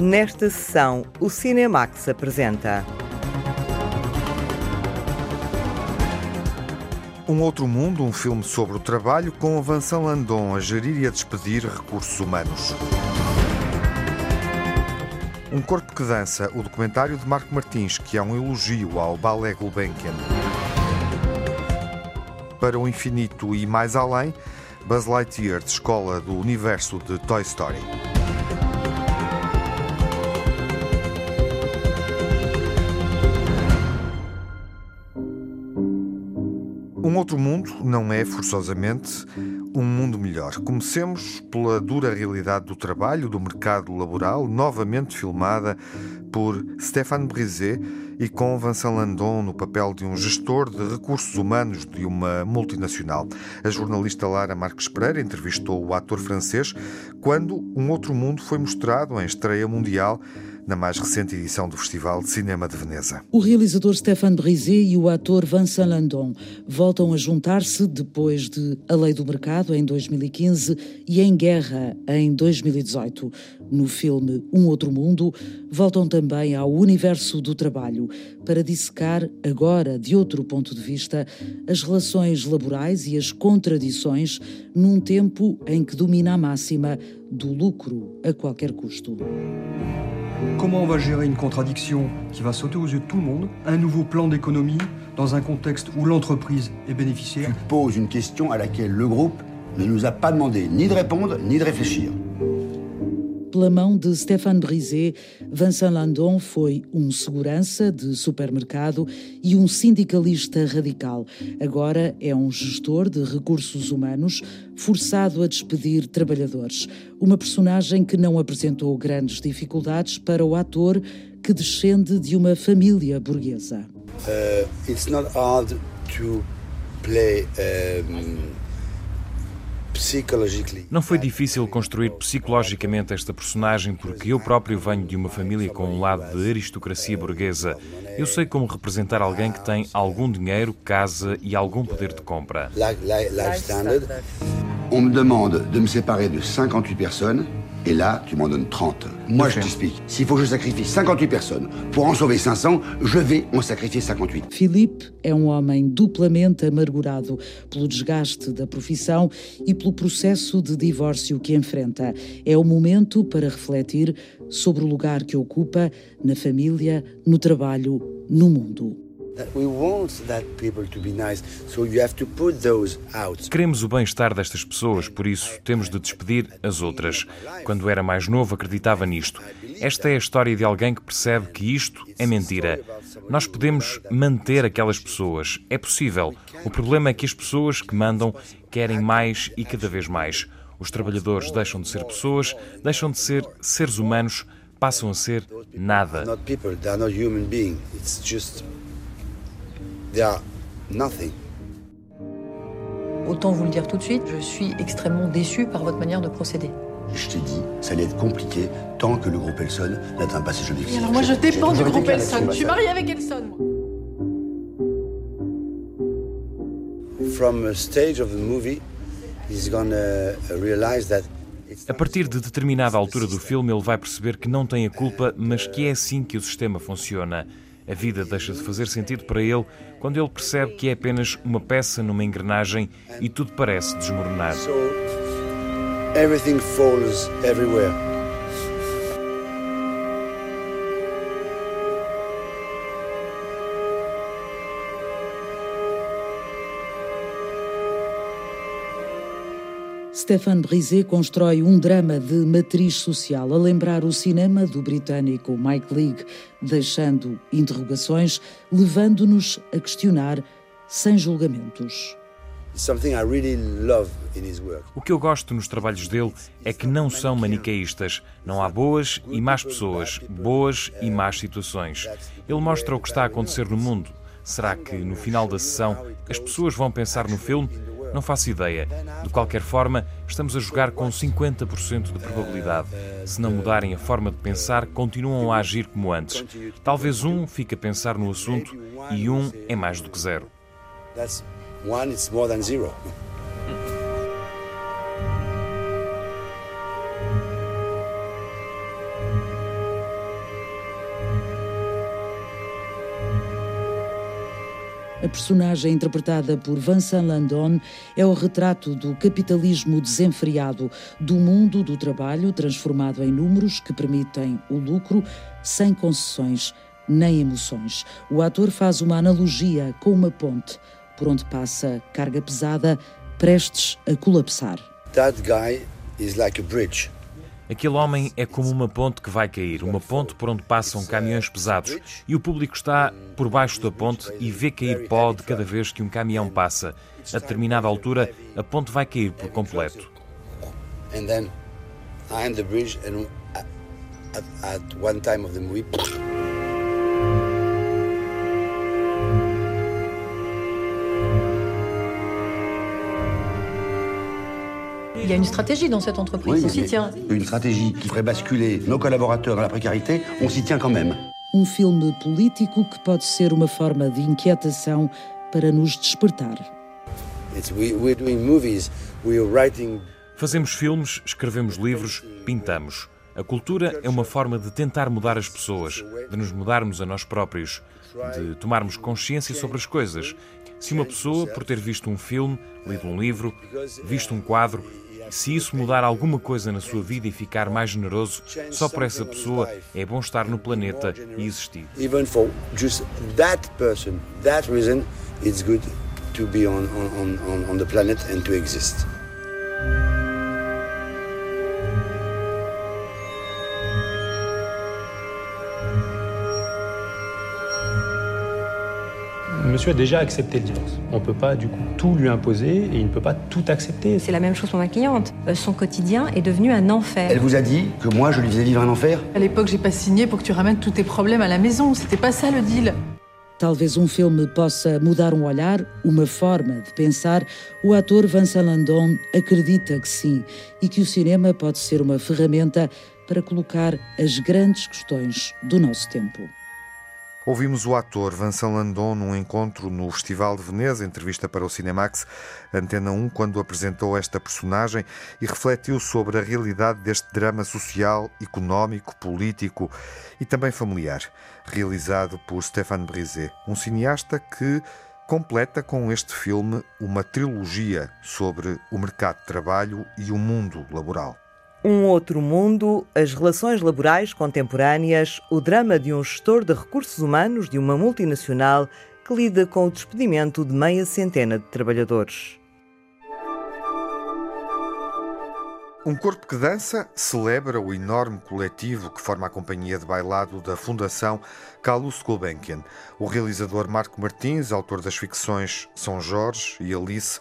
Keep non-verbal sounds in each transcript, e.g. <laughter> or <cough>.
Nesta sessão, o Cinemax apresenta. Um Outro Mundo, um filme sobre o trabalho com a Vincent Landon a gerir e a despedir recursos humanos. Um Corpo que Dança, o documentário de Marco Martins, que é um elogio ao Ballet Gulbenkian. Para o infinito e mais além, Buzz Lightyear, de escola do universo de Toy Story. Um outro mundo não é, forçosamente, um mundo melhor. Comecemos pela dura realidade do trabalho, do mercado laboral, novamente filmada por Stéphane Brisé e com Vincent Landon no papel de um gestor de recursos humanos de uma multinacional. A jornalista Lara Marques Pereira entrevistou o ator francês quando Um Outro Mundo foi mostrado em estreia mundial na mais recente edição do Festival de Cinema de Veneza. O realizador Stéphane Brisé e o ator Vincent Landon voltam a juntar-se depois de A Lei do Mercado, em 2015, e Em Guerra, em 2018. No filme Um Outro Mundo, voltam também ao universo do trabalho para dissecar, agora de outro ponto de vista, as relações laborais e as contradições num tempo em que domina a máxima do lucro a qualquer custo. Comment on va gérer une contradiction qui va sauter aux yeux de tout le monde Un nouveau plan d'économie dans un contexte où l'entreprise est bénéficiaire Tu poses une question à laquelle le groupe ne nous a pas demandé ni de répondre ni de réfléchir. Pela mão de Stéphane Brisé, Vincent Landon foi um segurança de supermercado e um sindicalista radical. Agora é um gestor de recursos humanos forçado a despedir trabalhadores. Uma personagem que não apresentou grandes dificuldades para o ator que descende de uma família burguesa. Uh, it's not hard to play um, não foi difícil construir psicologicamente esta personagem porque eu próprio venho de uma família com um lado de aristocracia burguesa. Eu sei como representar alguém que tem algum dinheiro, casa e algum poder de compra. On me demande de me séparer de 58 personnes et là, tu m'en donnes 30. Moi, je t'explique. S'il faut que je sacrifie 58 personnes pour en sauver 500, je vais en sacrifier 58. Philippe é um homem duplamente amargurado pelo desgaste da profissão e pelo processo de divórcio que enfrenta. É o momento para refletir sobre o lugar que ocupa na família, no trabalho, no mundo. Queremos o bem-estar destas pessoas, por isso temos de despedir as outras. Quando era mais novo, acreditava nisto. Esta é a história de alguém que percebe que isto é mentira. Nós podemos manter aquelas pessoas. É possível. O problema é que as pessoas que mandam querem mais e cada vez mais. Os trabalhadores deixam de ser pessoas, deixam de ser seres humanos, passam a ser nada. They are nothing. Autant vous le dire tout de suite, je suis extrêmement déçu par votre manière de procéder. Je t'ai dit, ça allait être compliqué tant que le groupe Elson n'atteint pas ses objectifs. alors moi je dépends du groupe Elson. Je suis marié avec Elson. From a stage of the movie, he's gonna realize that a partir de determinada altura do filme, ele vai perceber que não tem a culpa, mas que é assim que o sistema funciona. A vida deixa de fazer sentido para ele quando ele percebe que é apenas uma peça numa engrenagem e tudo parece desmoronar. So, everything falls everywhere. Stéphane Brisé constrói um drama de matriz social a lembrar o cinema do britânico Mike Leigh, deixando interrogações, levando-nos a questionar sem julgamentos. O que eu gosto nos trabalhos dele é que não são maniqueístas. Não há boas e más pessoas, boas e más situações. Ele mostra o que está a acontecer no mundo. Será que no final da sessão as pessoas vão pensar no filme não faço ideia. De qualquer forma, estamos a jogar com 50% de probabilidade. Se não mudarem a forma de pensar, continuam a agir como antes. Talvez um fique a pensar no assunto e um é mais do que zero. one is more than zero. Personagem interpretada por Vincent Landon é o retrato do capitalismo desenfreado, do mundo do trabalho transformado em números que permitem o lucro sem concessões nem emoções. O ator faz uma analogia com uma ponte por onde passa carga pesada prestes a colapsar. That guy is like a bridge. Aquele homem é como uma ponte que vai cair, uma ponte por onde passam caminhões pesados e o público está por baixo da ponte e vê cair pó de cada vez que um caminhão passa. A determinada altura, a ponte vai cair por completo. And then I am the bridge and at, at one time of the movie Il y a une stratégie dans cette entreprise, Oui, on s'y tient. Une stratégie qui ferait basculer nos collaborateurs dans la précarité, on s'y tient quand même. Um filme político que pode ser uma forma de inquietação para nos despertar. It's, we, we're doing movies, we're writing Fazemos filmes, escrevemos livros, pintamos. A cultura é uma forma de tentar mudar as pessoas, de nos mudarmos a nós próprios, de tomarmos consciência sobre as coisas. Se uma pessoa, por ter visto um filme, lido um livro, visto um quadro, se isso mudar alguma coisa na sua vida e ficar mais generoso, só por essa pessoa é bom estar no planeta e existir. even for just that person, that reason, it's good to be on, on, on, on the planet and to exist. Monsieur a déjà accepté le divorce. On ne peut pas du coup tout lui imposer et il ne peut pas tout accepter. C'est la même chose pour ma cliente. Euh, Son quotidien est devenu un enfer. Elle vous a dit que moi je lui faisais vivre un enfer À l'époque, j'ai pas signé pour que tu ramènes tous tes problèmes à la maison. C'était pas ça le deal. Talvez um filme possa mudar um olhar, uma forma de pensar. O ator Vincent Landon acredita que sim e que o cinema pode ser uma ferramenta para colocar as grandes questões do nosso tempo. Ouvimos o ator Vincent Landon num encontro no Festival de Veneza, entrevista para o Cinemax Antena 1, quando apresentou esta personagem e refletiu sobre a realidade deste drama social, económico, político e também familiar, realizado por Stéphane Brisé, um cineasta que completa com este filme uma trilogia sobre o mercado de trabalho e o mundo laboral. Um outro mundo, as relações laborais contemporâneas, o drama de um gestor de recursos humanos de uma multinacional que lida com o despedimento de meia centena de trabalhadores. Um corpo que dança celebra o enorme coletivo que forma a companhia de bailado da Fundação Carlos Gulbenkian. O realizador Marco Martins, autor das ficções São Jorge e Alice,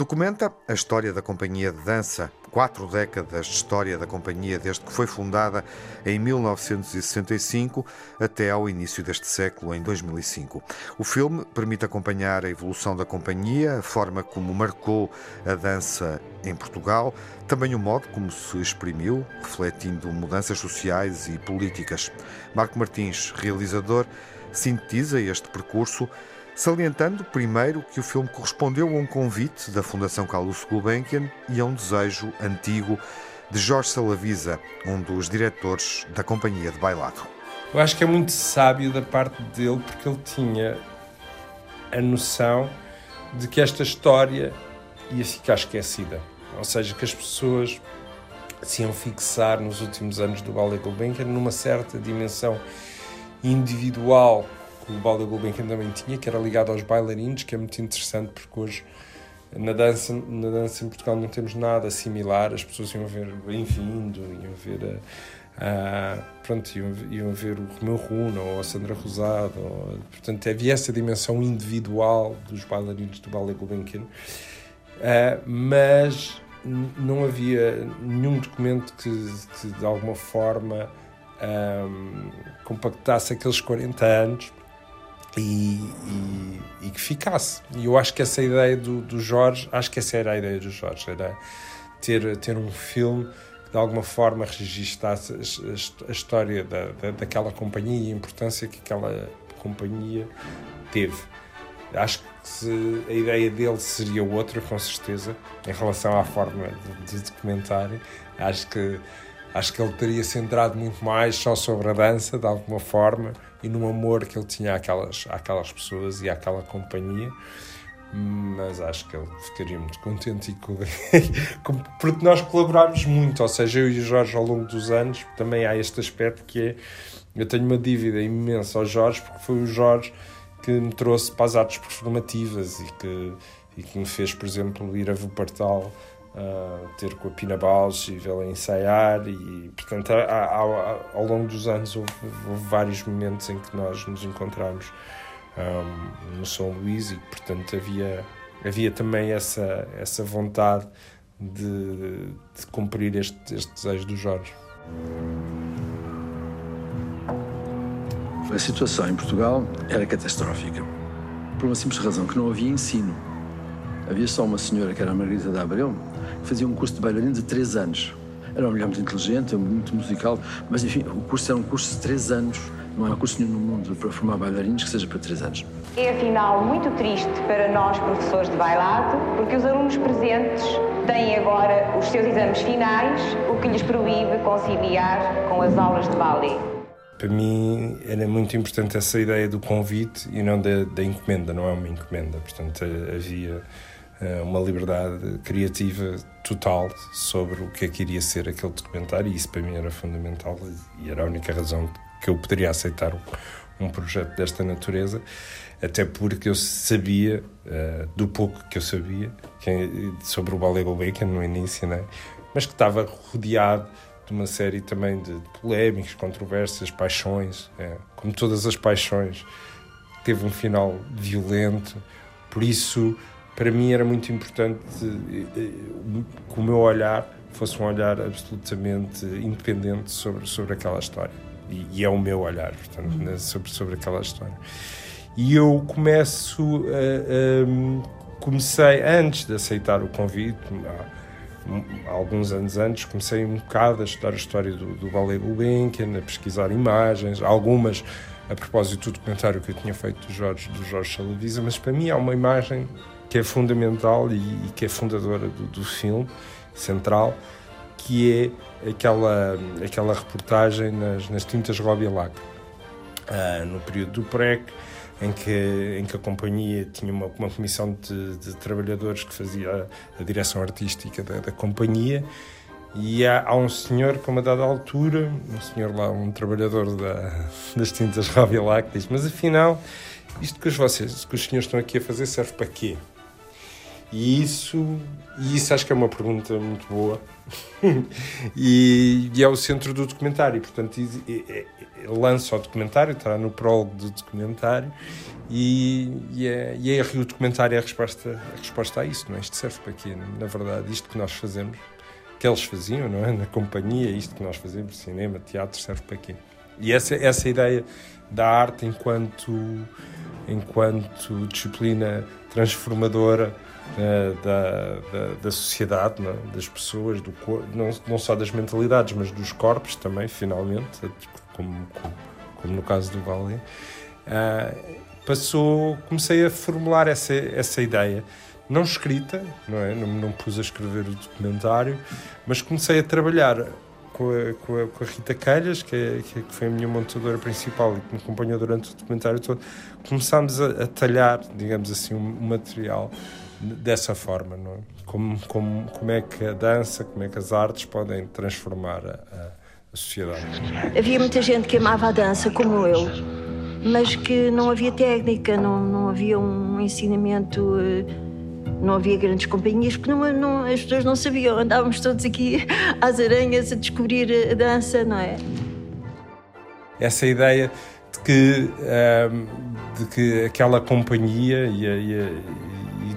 documenta a história da companhia de dança, quatro décadas de história da companhia desde que foi fundada em 1965 até ao início deste século, em 2005. O filme permite acompanhar a evolução da companhia, a forma como marcou a dança em Portugal, também o modo como se exprimiu, refletindo mudanças sociais e políticas. Marco Martins, realizador, sintetiza este percurso salientando primeiro que o filme correspondeu a um convite da Fundação Carlos Gulbenkian e a um desejo antigo de Jorge Salavisa, um dos diretores da companhia de bailado. Eu acho que é muito sábio da parte dele porque ele tinha a noção de que esta história ia ficar esquecida. Ou seja, que as pessoas se iam fixar nos últimos anos do Ballet Gulbenkian numa certa dimensão individual o Ballet Gulbenkian também tinha, que era ligado aos bailarinos, que é muito interessante porque hoje na dança, na dança em Portugal não temos nada similar, as pessoas iam ver Bem-vindo, iam ver a, a, pronto, iam, iam ver o Romeu Runa ou a Sandra Rosado, ou, portanto havia essa dimensão individual dos bailarinos do Ballet Gulbenkian, uh, mas não havia nenhum documento que, que de alguma forma um, compactasse aqueles 40 anos e, e, e, que ficasse. E eu acho que essa ideia do, do Jorge, acho que essa era a ideia do Jorge, era ter, ter um filme que de alguma forma registasse a, a, história da, da, daquela companhia e a importância que aquela companhia teve. Acho que se, a ideia dele seria outra, com certeza, em relação à forma de, de documentário. Acho que Acho que ele teria centrado muito mais só sobre a dança, de alguma forma, e no amor que ele tinha àquelas, àquelas pessoas e àquela companhia. Mas acho que ele ficaria muito contente e <laughs> porque nós colaborámos muito, ou seja, eu e o Jorge ao longo dos anos, também há este aspecto que é eu tenho uma dívida imensa ao Jorge, porque foi o Jorge que me trouxe para as artes performativas e que, e que me fez, por exemplo, ir a Vupartal uh, ter com a Pina Bausch e vê-la ensaiar e, portanto, ao longo dos anos houve, houve, vários momentos em que nós nos encontramos um, no São Luís e, portanto, havia, havia também essa, essa vontade de, de cumprir este, este desejo do Jorge. A situação em Portugal era catastrófica, por uma simples razão, que não havia ensino. Havia só uma senhora, que era a Margarida de Abreu, fazia um curso de bailarino de três anos. Era uma mulher muito inteligente, muito musical, mas enfim, o curso era um curso de três anos. Não há curso nenhum no mundo para formar bailarinos que seja para três anos. É afinal muito triste para nós, professores de bailado, porque os alunos presentes têm agora os seus exames finais, o que lhes proíbe conciliar com as aulas de ballet para mim era muito importante essa ideia do convite e não da, da encomenda, não é uma encomenda. Portanto, havia uma liberdade criativa total sobre o que é que iria ser aquele documentário e isso para mim era fundamental e era a única razão que eu poderia aceitar um, projeto desta natureza, até porque eu sabia, uh, do pouco que eu sabia, que, sobre o Ballet Gulbenkian no início, né? mas que estava rodeado de uma série também de polémicas, controvérsias, paixões, é, como todas as paixões, teve um final violento. Por isso, para mim era muito importante eh, eh, que o meu olhar fosse um olhar absolutamente independente sobre, sobre aquela história. E, e é o meu olhar, portanto, né, sobre, sobre aquela história. E eu começo a, comecei antes de aceitar o convite, alguns anos antes, comecei um bocado a estudar a história do, do Ballet Gulbenkian, a pesquisar imagens, algumas a propósito do documentário que eu tinha feito do Jorge, do Jorge Salavisa, mas para mim há uma imagem que é fundamental e, e que é fundadora do, do, filme, central, que é aquela, aquela reportagem nas, nas tintas Robilac, uh, no período do PREC, em que, em que a companhia tinha uma, uma comissão de, de, trabalhadores que fazia a, a direção artística da, da companhia e há, há, um senhor que a uma dada altura, um senhor lá, um trabalhador da, <laughs> das tintas Rabilac, diz, mas afinal, isto que vocês, que os senhores estão aqui a fazer serve para quê? E isso, e isso acho que é uma pergunta muito boa <laughs> e, e, é o centro do documentário. Portanto, lança o documentário, está no prólogo do documentário e, e, é, e é o documentário é a resposta, a resposta a isso. Não é? Isto serve para quê? Na verdade, isto que nós fazemos, que eles faziam não é? na companhia, isto que nós fazemos, cinema, teatro, serve para quê? E essa, essa ideia da arte enquanto, enquanto disciplina transformadora da, da, da, sociedade, é? das pessoas, do não, não só das mentalidades, mas dos corpos também, finalmente, como, como, como no caso do Vale, uh, passou, comecei a formular essa, essa ideia, não escrita, não é? Não, não pus a escrever o documentário, mas comecei a trabalhar com a, com a, com a Rita Calhas, que, é, que, foi a minha montadora principal e que me acompanhou durante o documentário todo, começámos a, a talhar, digamos assim, um, um material dessa forma, não é? Como, como, como é que a dança, como é que as artes podem transformar a, a sociedade. Havia muita gente que amava a dança como eu, mas que não havia técnica, não, não havia um ensinamento, eh, não havia grandes companhias, porque não, não, as pessoas não sabiam. Andávamos todos aqui <laughs> às aranhas a descobrir a dança, não é? Essa ideia de que, ehm, de que aquela companhia e, e, e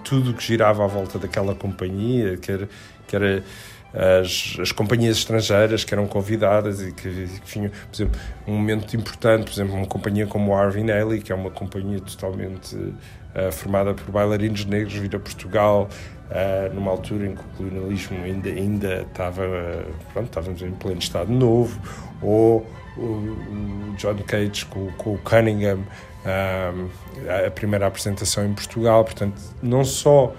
tudo que girava à volta daquela companhia, que era, que era as, as companhias estrangeiras que eram convidadas e que, que vinham, por exemplo, um momento importante, por exemplo, uma companhia como o Arvin Ailey, que é uma companhia totalmente uh, formada por bailarinos negros, vir a Portugal, uh, numa altura em que o colonialismo ainda, ainda estava, uh, pronto, estávamos em pleno Estado Novo, ou o, o John Cage com, com o Cunningham, a primeira apresentação em Portugal, portanto, não só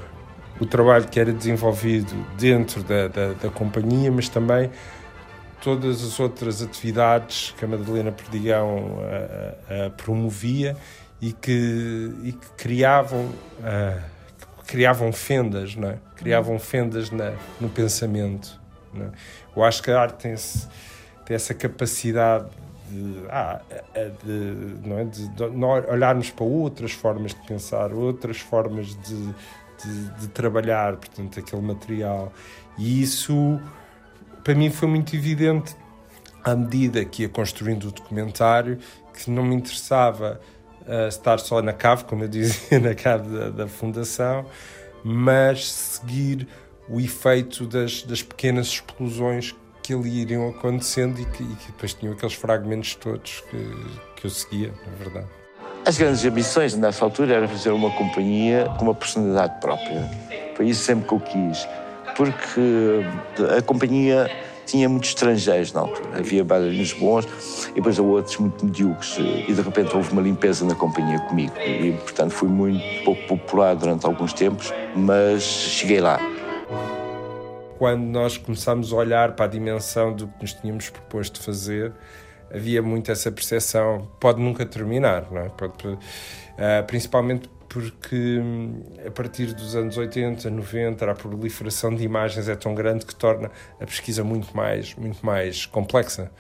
o trabalho que era desenvolvido dentro da, da, da companhia, mas também todas as outras atividades que a Madalena Perdigão uh, uh, promovia e que, e que criavam, uh, criavam fendas, não é? criavam fendas na, no pensamento. É? Eu acho que a arte tem, tem essa capacidade de, ah, de, não é? de, de olharmos para outras formas de pensar, outras formas de, de, de trabalhar, portanto, aquele material. E isso para mim foi muito evidente à medida que ia construindo o documentário que não me interessava uh, estar só na cave, como eu dizia, <laughs> na cave da, da fundação, mas seguir o efeito das, das pequenas explosões que ali iriam acontecendo e que, e que depois tinham aqueles fragmentos todos que, que eu seguia, na verdade. As grandes ambições nessa altura era fazer uma companhia com uma personalidade própria. Foi isso sempre que eu quis porque a companhia tinha muitos estrangeiros na altura. Havia bailarinos bons e depois outros muito medíocres. E de repente houve uma limpeza na companhia comigo. E, portanto, fui muito pouco popular durante alguns tempos, mas cheguei lá. Quando nós começámos a olhar para a dimensão do que nos tínhamos proposto fazer, havia muito essa percepção, pode nunca terminar, não é? Pode, uh, principalmente porque hum, a partir dos anos 80, 90, a proliferação de imagens é tão grande que torna a pesquisa muito mais, muito mais complexa.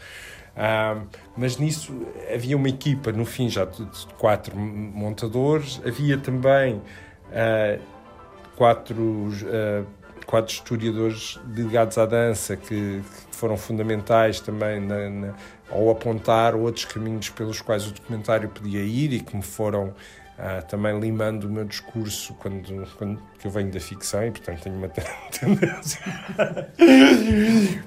Uh, mas nisso havia uma equipa, no fim, já de, quatro montadores, havia também uh, quatro, uh, quatro historiadores ligados à dança que, que foram fundamentais também na, na, ao apontar outros caminhos pelos quais o documentário podia ir e que me foram Uh, também limando o meu discurso quando, quando eu venho da ficção e portanto tenho uma <laughs> tendência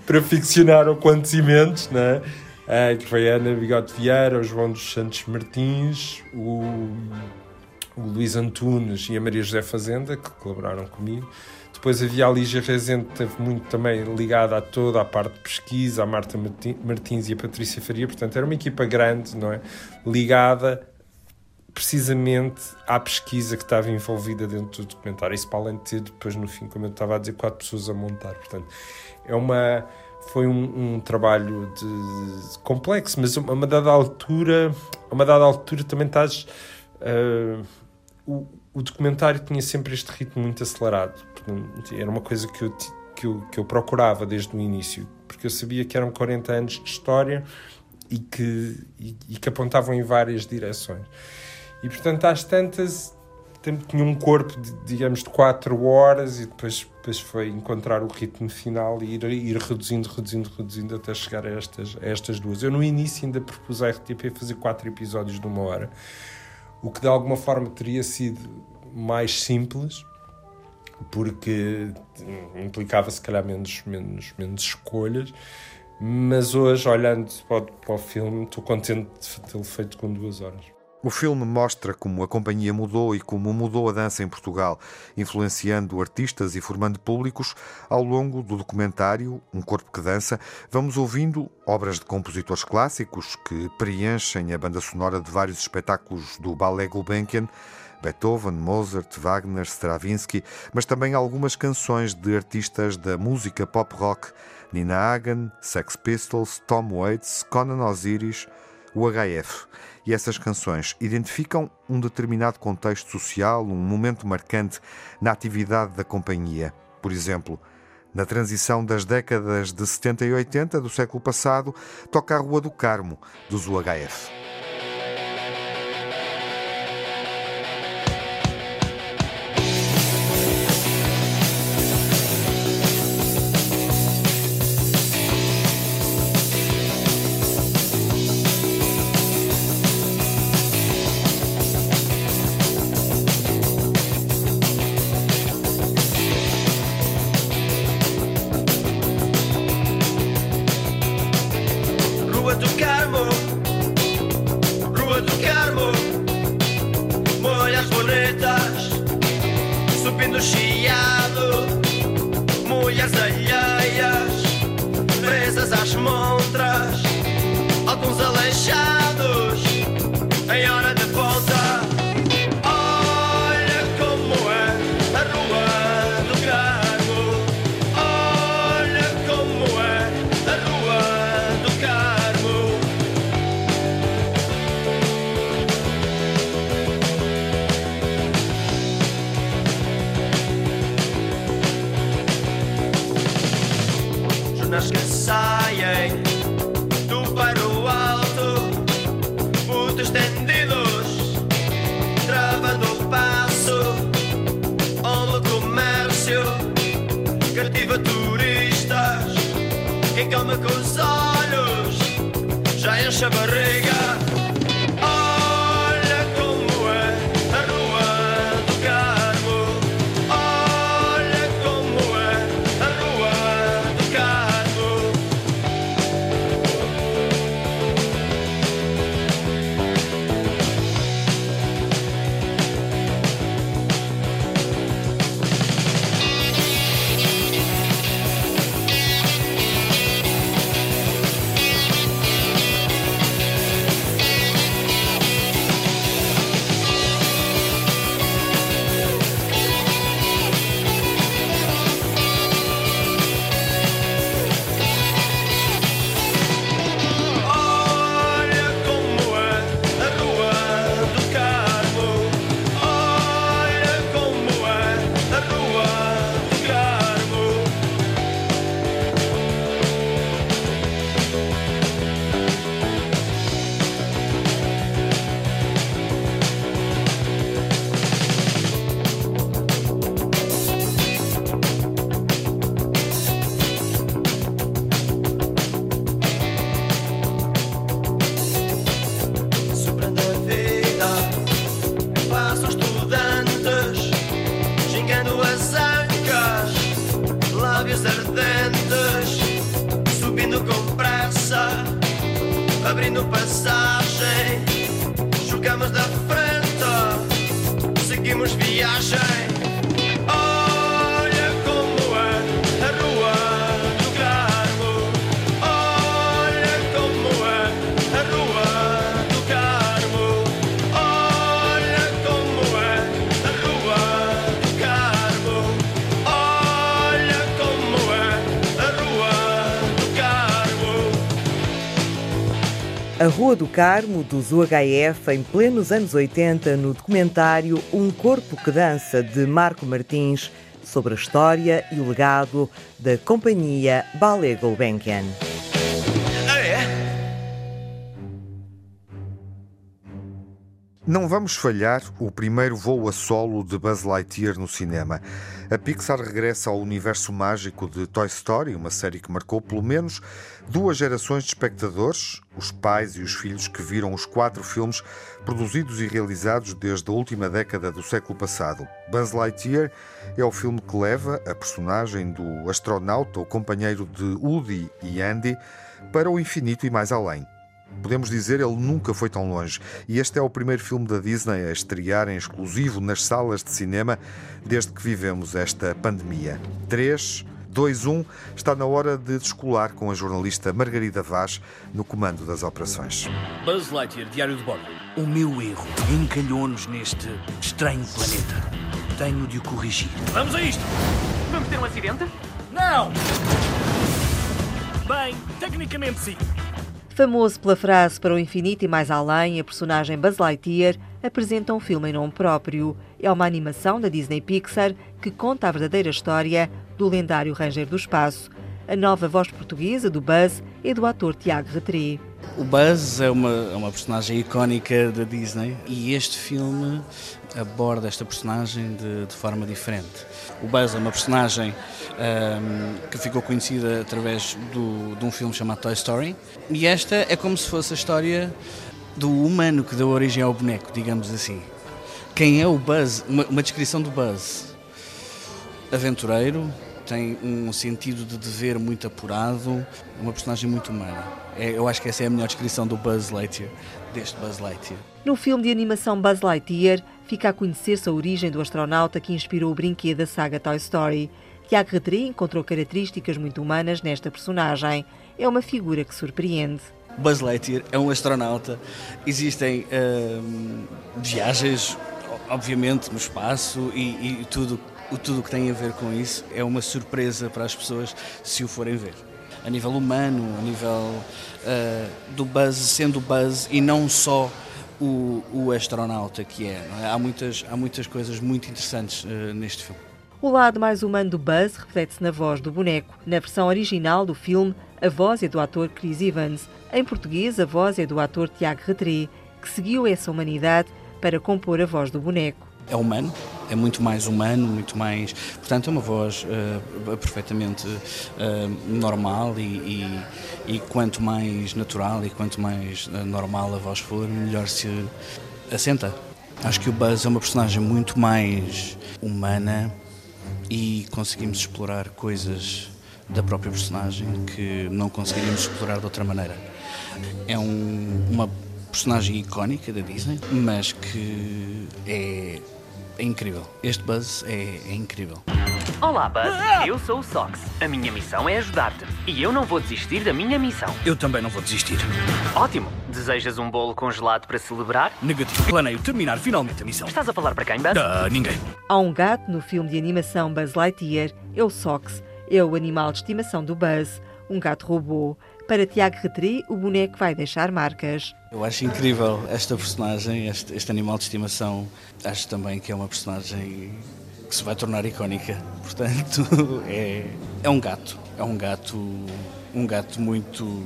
para ficcionar acontecimentos, né? Uh, que foi a Ana Bigode Vieira, o João dos Santos Martins, o, o Luís Antunes e a Maria José Fazenda, que colaboraram comigo. Depois havia a Lígia Rezende, que esteve muito também ligada a toda a parte de pesquisa, a Marta Martins e a Patrícia Faria, portanto era uma equipa grande, não é? Ligada precisamente à pesquisa que estava envolvida dentro do documentário. Isso para além de ter depois no fim, como eu estava a dizer, quatro pessoas a montar. Portanto, é uma foi um, um trabalho de, de, complexo, mas a uma dada altura, a uma dada altura também estás uh, o, o documentário tinha sempre este ritmo muito acelerado. Era uma coisa que eu, que eu, que eu procurava desde o início, porque eu sabia que eram 40 anos de história e que, e, e que apontavam em várias direções. E portanto, às tantas, tinha um corpo, de, digamos, de 4 horas e depois, depois foi encontrar o ritmo final e ir, ir reduzindo, reduzindo, reduzindo até chegar a estas, a estas duas. Eu no início ainda propus à RTP fazer quatro episódios de uma hora, o que de alguma forma teria sido mais simples, porque implicava se calhar menos, menos, menos escolhas. Mas hoje, olhando para o, para o filme, estou contente de tê-lo feito com duas horas. O filme mostra como a companhia mudou e como mudou a dança em Portugal, influenciando artistas e formando públicos. Ao longo do documentário Um Corpo que Dança, vamos ouvindo obras de compositores clássicos que preenchem a banda sonora de vários espetáculos do Ballet Gulbenkian, Beethoven, Mozart, Wagner, Stravinsky, mas também algumas canções de artistas da música pop rock, Nina Hagen, Sex Pistols, Tom Waits, Conan Osiris, o HF. E essas canções identificam um determinado contexto social, um momento marcante na atividade da companhia. Por exemplo, na transição das décadas de 70 e 80 do século passado, toca a Rua do Carmo, dos UHF. Come com os olhos já enche a barriga. A Rua do Carmo, dos UHF, em plenos anos 80, no documentário Um Corpo que Dança, de Marco Martins, sobre a história e o legado da companhia Ballet Gulbenkian. Não vamos falhar o primeiro voo a solo de Buzz Lightyear no cinema. A Pixar regressa ao universo mágico de Toy Story, uma série que marcou pelo menos duas gerações de espectadores, os pais e os filhos que viram os quatro filmes produzidos e realizados desde a última década do século passado. Buzz Lightyear é o filme que leva a personagem do astronauta, o companheiro de Woody e Andy, para o infinito e mais além. Podemos dizer ele nunca foi tão longe. E este é o primeiro filme da Disney a estrear em exclusivo nas salas de cinema desde que vivemos esta pandemia. 3, 2, 1, está na hora de descolar com a jornalista Margarida Vaz no comando das operações. Buzz Lightyear, Diário de Bordo. O meu erro encalhou-nos neste estranho planeta. Tenho de o corrigir. Vamos a isto! Vamos ter um acidente? Não! Bem, tecnicamente sim. Famoso pela frase para o infinito e mais além, a personagem Buzz Lightyear apresenta um filme em nome próprio. É uma animação da Disney Pixar que conta a verdadeira história do lendário Ranger do Espaço. A nova voz portuguesa do Buzz é do ator Tiago Retri. O Buzz é uma, é uma personagem icónica da Disney e este filme aborda esta personagem de, de forma diferente. O Buzz é uma personagem um, que ficou conhecida através do, de um filme chamado Toy Story e esta é como se fosse a história do humano que deu origem ao boneco, digamos assim. Quem é o Buzz? Uma, uma descrição do Buzz. Aventureiro, tem um sentido de dever muito apurado, uma personagem muito humana. É, eu acho que essa é a melhor descrição do Buzz Lightyear, deste Buzz Lightyear. No filme de animação Buzz Lightyear, fica a conhecer-se a origem do astronauta que inspirou o brinquedo da saga Toy Story. Tiago Retri encontrou características muito humanas nesta personagem. É uma figura que surpreende. Buzz Lightyear é um astronauta. Existem hum, viagens, obviamente, no espaço e, e tudo o tudo que tem a ver com isso é uma surpresa para as pessoas se o forem ver. A nível humano, a nível uh, do Buzz sendo Buzz e não só o, o astronauta que é, é. Há, muitas, há muitas coisas muito interessantes uh, neste filme. O lado mais humano do Buzz reflete-se na voz do boneco. Na versão original do filme, a voz é do ator Chris Evans. Em português, a voz é do ator Tiago Retré, que seguiu essa humanidade para compor a voz do boneco. É humano, é muito mais humano, muito mais. Portanto, é uma voz uh, perfeitamente uh, normal e, e, e, quanto mais natural e quanto mais uh, normal a voz for, melhor se assenta. Acho que o Buzz é uma personagem muito mais humana e conseguimos explorar coisas da própria personagem que não conseguiríamos explorar de outra maneira. É um, uma personagem icónica da Disney, mas que é, é incrível. Este Buzz é, é incrível. Olá, Buzz. Eu sou o Sox. A minha missão é ajudar-te. E eu não vou desistir da minha missão. Eu também não vou desistir. Ótimo. Desejas um bolo congelado para celebrar? Negativo. Planeio terminar finalmente a missão. Estás a falar para quem, Buzz? Uh, ninguém. Há um gato no filme de animação Buzz Lightyear. É o Sox. É o animal de estimação do Buzz. Um gato robô. Para Tiago Retri, o boneco vai deixar marcas. Eu acho incrível esta personagem, este, este animal de estimação. Acho também que é uma personagem que se vai tornar icónica. Portanto, <laughs> é, é um gato. É um gato, um gato muito,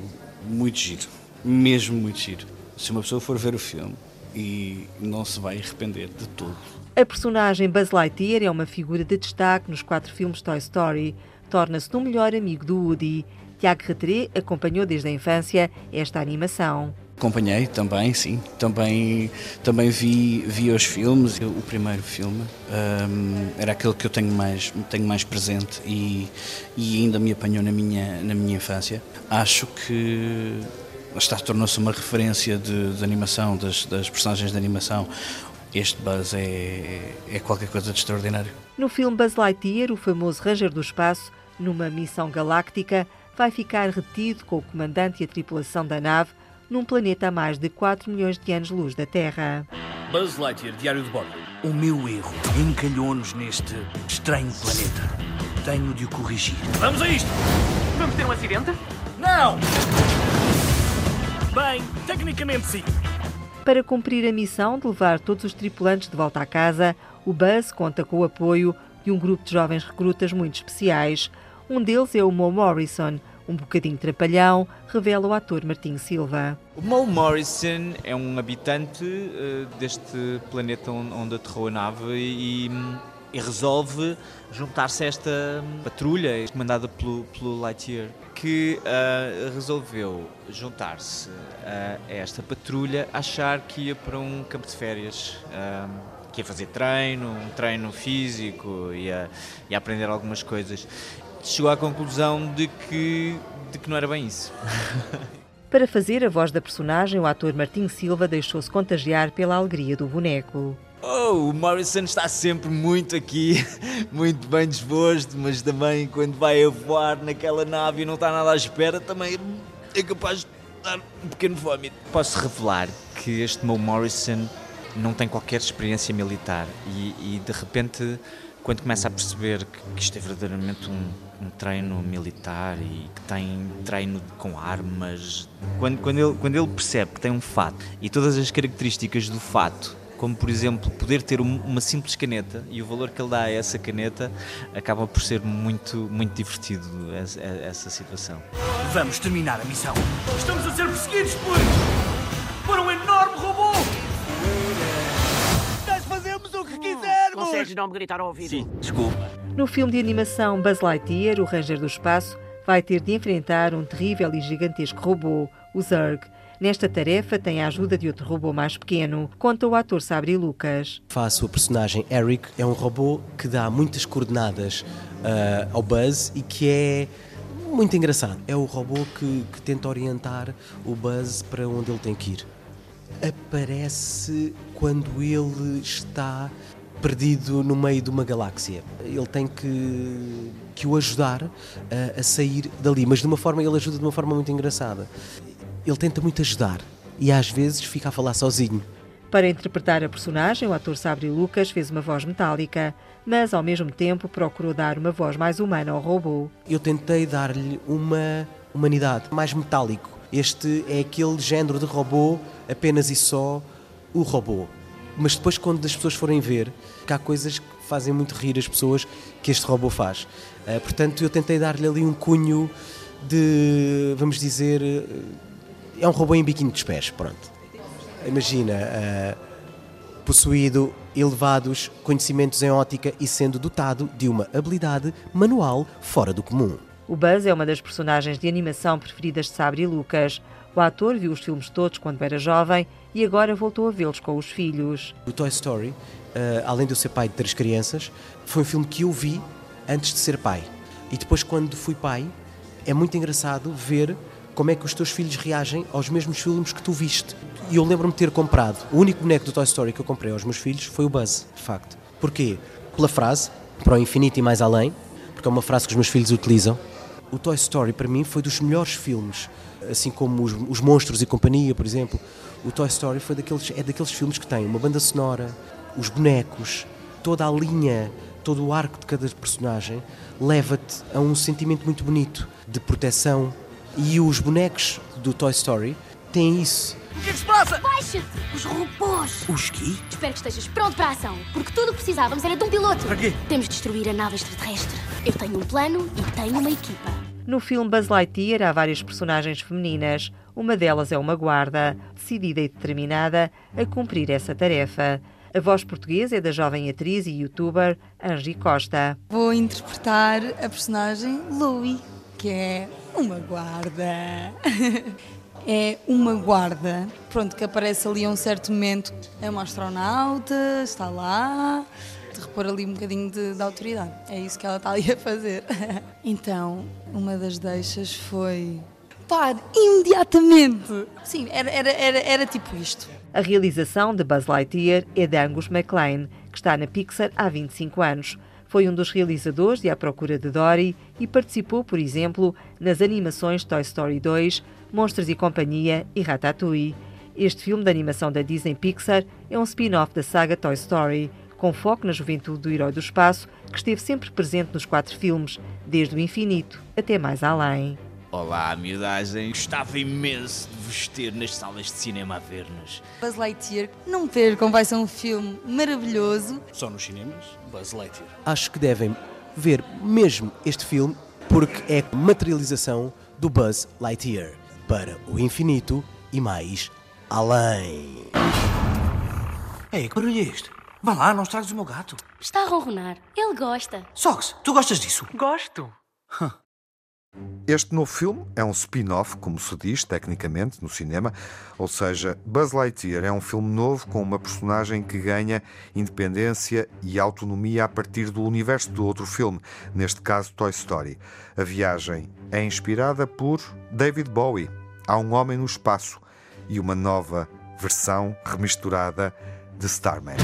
muito giro. Mesmo muito giro. Se uma pessoa for ver o filme e não se vai arrepender de tudo. A personagem Buzz Lightyear é uma figura de destaque nos quatro filmes Toy Story. Torna-se no melhor amigo do Woody. Tiago Retré acompanhou desde a infância esta animação. Acompanhei também, sim. Também, também vi, vi os filmes. O primeiro filme um, era aquele que eu tenho mais, tenho mais presente e, e ainda me apanhou na minha, na minha infância. Acho que está tornou-se uma referência de, de animação, das, das, personagens de animação. Este Buzz é, é qualquer coisa de extraordinário. No filme Buzz Lightyear, o famoso Ranger do Espaço, numa missão galáctica, vai ficar retido com o comandante e a tripulação da nave num planeta a mais de 4 milhões de anos-luz da Terra. Buzz Lightyear, diário de bordo. O meu erro encalhou-nos neste estranho planeta. Tenho de o corrigir. Vamos a isto! Vamos ter um acidente? Não! Bem, tecnicamente sim. Para cumprir a missão de levar todos os tripulantes de volta à casa, o Buzz conta com o apoio de um grupo de jovens recrutas muito especiais. Um deles é o Mo Morrison, um bocadinho trapalhão, revela o ator Martim Silva. O Mo Morrison é um habitante uh, deste planeta onde aterrou a nave e, e resolve juntar-se a esta patrulha comandada pelo, pelo Lightyear, que uh, resolveu juntar-se uh, a esta patrulha, achar que ia para um campo de férias. que ia fazer treino, um treino físico, ia aprender algumas coisas chegou à conclusão de que, de que não era bem isso. <laughs> Para fazer a voz da personagem, o ator Martim Silva deixou-se contagiar pela alegria do boneco. Oh, o Morrison está sempre muito aqui, <laughs> muito bem disposto, mas também quando vai a voar naquela nave e não está nada à espera, também é capaz de dar um pequeno vómito. Posso revelar que este Mo Morrison não tem qualquer experiência militar e, e de repente quando começa a perceber que, que isto é verdadeiramente um, um, treino militar e que tem treino com armas, quando, quando, ele, quando ele percebe que tem um fato e todas as características do fato, como por exemplo poder ter uma simples caneta e o valor que ele dá a essa caneta, acaba por ser muito, muito divertido essa, essa situação. Vamos terminar a missão. Estamos a ser perseguidos por, Não me gritar ao ouvido? Sim, desculpa. No filme de animação Buzz Lightyear, o Ranger do Espaço vai ter de enfrentar um terrível e gigantesco robô, o Zurg. Nesta tarefa tem a ajuda de outro robô mais pequeno, conta o ator Sabri Lucas. Faço a personagem Eric, é um robô que dá muitas coordenadas uh, ao Buzz e que é muito engraçado. É o robô que, que tenta orientar o Buzz para onde ele tem que ir. Aparece quando ele está perdido no meio de uma galáxia. Ele tem que, que o ajudar a, a, sair dali, mas de uma forma, ele ajuda de uma forma muito engraçada. Ele tenta muito ajudar e às vezes fica a falar sozinho. Para interpretar a personagem, o ator Sabri Lucas fez uma voz metálica, mas ao mesmo tempo procurou dar uma voz mais humana ao robô. Eu tentei dar-lhe uma humanidade, mais metálico. Este é aquele género de robô, apenas e só o robô mas depois quando as pessoas forem ver que há coisas que fazem muito rir as pessoas que este robô faz. Uh, portanto, eu tentei dar-lhe ali um cunho de, vamos dizer, é um robô em biquíni dos pés, pronto. Imagina, uh, possuído elevados conhecimentos em ótica e sendo dotado de uma habilidade manual fora do comum. O Buzz é uma das personagens de animação preferidas de Sabre e Lucas. O ator viu os filmes todos quando era jovem e agora voltou a vê-los com os filhos. O Toy Story, uh, além de eu ser pai de três crianças, foi um filme que eu vi antes de ser pai. E depois, quando fui pai, é muito engraçado ver como é que os teus filhos reagem aos mesmos filmes que tu viste. E eu lembro-me de ter comprado, o único boneco do Toy Story que eu comprei aos meus filhos foi o Buzz, de facto. Porquê? Pela frase, para o infinito e mais além, porque é uma frase que os meus filhos utilizam. O Toy Story, para mim, foi dos melhores filmes, assim como os, os Monstros e Companhia, por exemplo. O Toy Story foi daqueles, é daqueles filmes que têm uma banda sonora, os bonecos, toda a linha, todo o arco de cada personagem leva-te a um sentimento muito bonito de proteção. E os bonecos do Toy Story têm isso. O que é que se passa? Baixa-te! Os robôs! Os quê? Espero que estejas pronto para a ação, porque tudo o que precisávamos era de um piloto. Para quê? Temos de destruir a nave extraterrestre. Eu tenho um plano e tenho uma equipa. No filme Buzz Lightyear há várias personagens femininas. Uma delas é uma guarda, decidida e determinada a cumprir essa tarefa. A voz portuguesa é da jovem atriz e youtuber Angie Costa. Vou interpretar a personagem Louie, que é uma guarda. <laughs> é uma guarda, pronto, que aparece ali a um certo momento. É uma astronauta, está lá, repor ali um bocadinho de, de autoridade. É isso que ela está ali a fazer. <laughs> então, uma das deixas foi. Pare, imediatamente! Sim, era, era, era, era tipo isto. A realização de Buzz Lightyear é de Angus MacLean, que está na Pixar há 25 anos. Foi um dos realizadores de A Procura de Dory e participou, por exemplo, nas animações Toy Story 2, Monstros e Companhia e Ratatouille. Este filme de animação da Disney Pixar é um spin-off da saga Toy Story, com foco na juventude do herói do espaço, que esteve sempre presente nos quatro filmes, desde o infinito até mais além. Olá, miudagem. Gostava imenso de vos ter nas salas de cinema a ver-nos. Buzz Lightyear, não percam, vai ser um filme maravilhoso. Só nos cinemas, Buzz Lightyear. Acho que devem ver mesmo este filme porque é a materialização do Buzz Lightyear para o infinito e mais além. Ei, que barulho é este? Vá lá, não estragues o meu gato. Está a ronronar. Ele gosta. Sox, tu gostas disso? Gosto. Este novo filme é um spin-off, como se diz tecnicamente no cinema, ou seja, Buzz Lightyear é um filme novo com uma personagem que ganha independência e autonomia a partir do universo do outro filme, neste caso Toy Story. A viagem é inspirada por David Bowie. Há um homem no espaço e uma nova versão remisturada de Starman.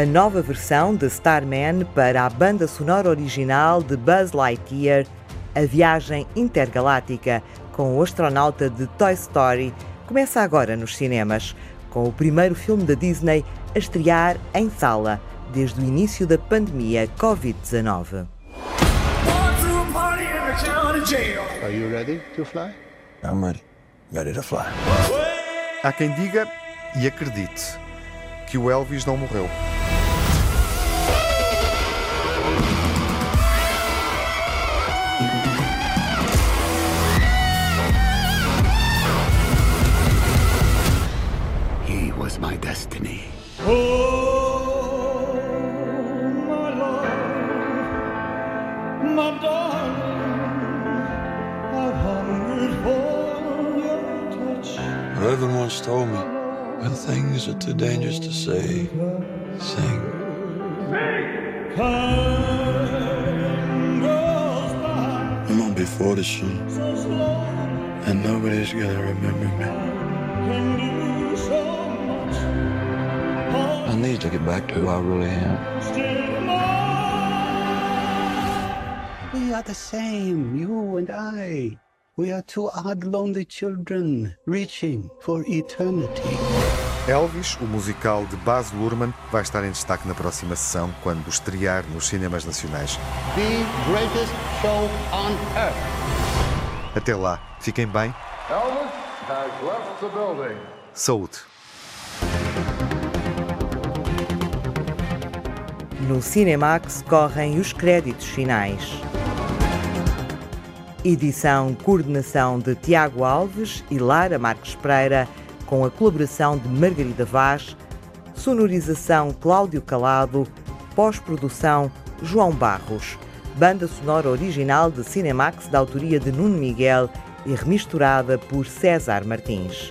A nova versão de Starman para a banda sonora original de Buzz Lightyear, A Viagem Intergaláctica, com o astronauta de Toy Story, começa agora nos cinemas, com o primeiro filme da Disney a estrear em sala desde o início da pandemia Covid-19. Are you ready to fly? I'm ready. Ready to fly. Há quem diga e acredite que o Elvis não morreu. Was oh, my destiny. Reverend once told me, when things are too dangerous to say, sing. I'm gonna be 40 soon, and nobody's gonna remember me. Need to get back to who I really am. We are the same, you and I. We are two odd, lonely children reaching for eternity. Elvis, o musical de Baz Luhrmann, vai estar em destaque na próxima sessão, quando estrear nos cinemas nacionais. The greatest show on earth. Até lá, fiquem bem. Elvis has left the building. Saúde. No Cinemax correm os créditos finais. Edição, coordenação de Tiago Alves e Lara Marques Pereira, com a colaboração de Margarida Vaz, sonorização Cláudio Calado, pós-produção João Barros, banda sonora original de Cinemax da autoria de Nuno Miguel e remisturada por César Martins.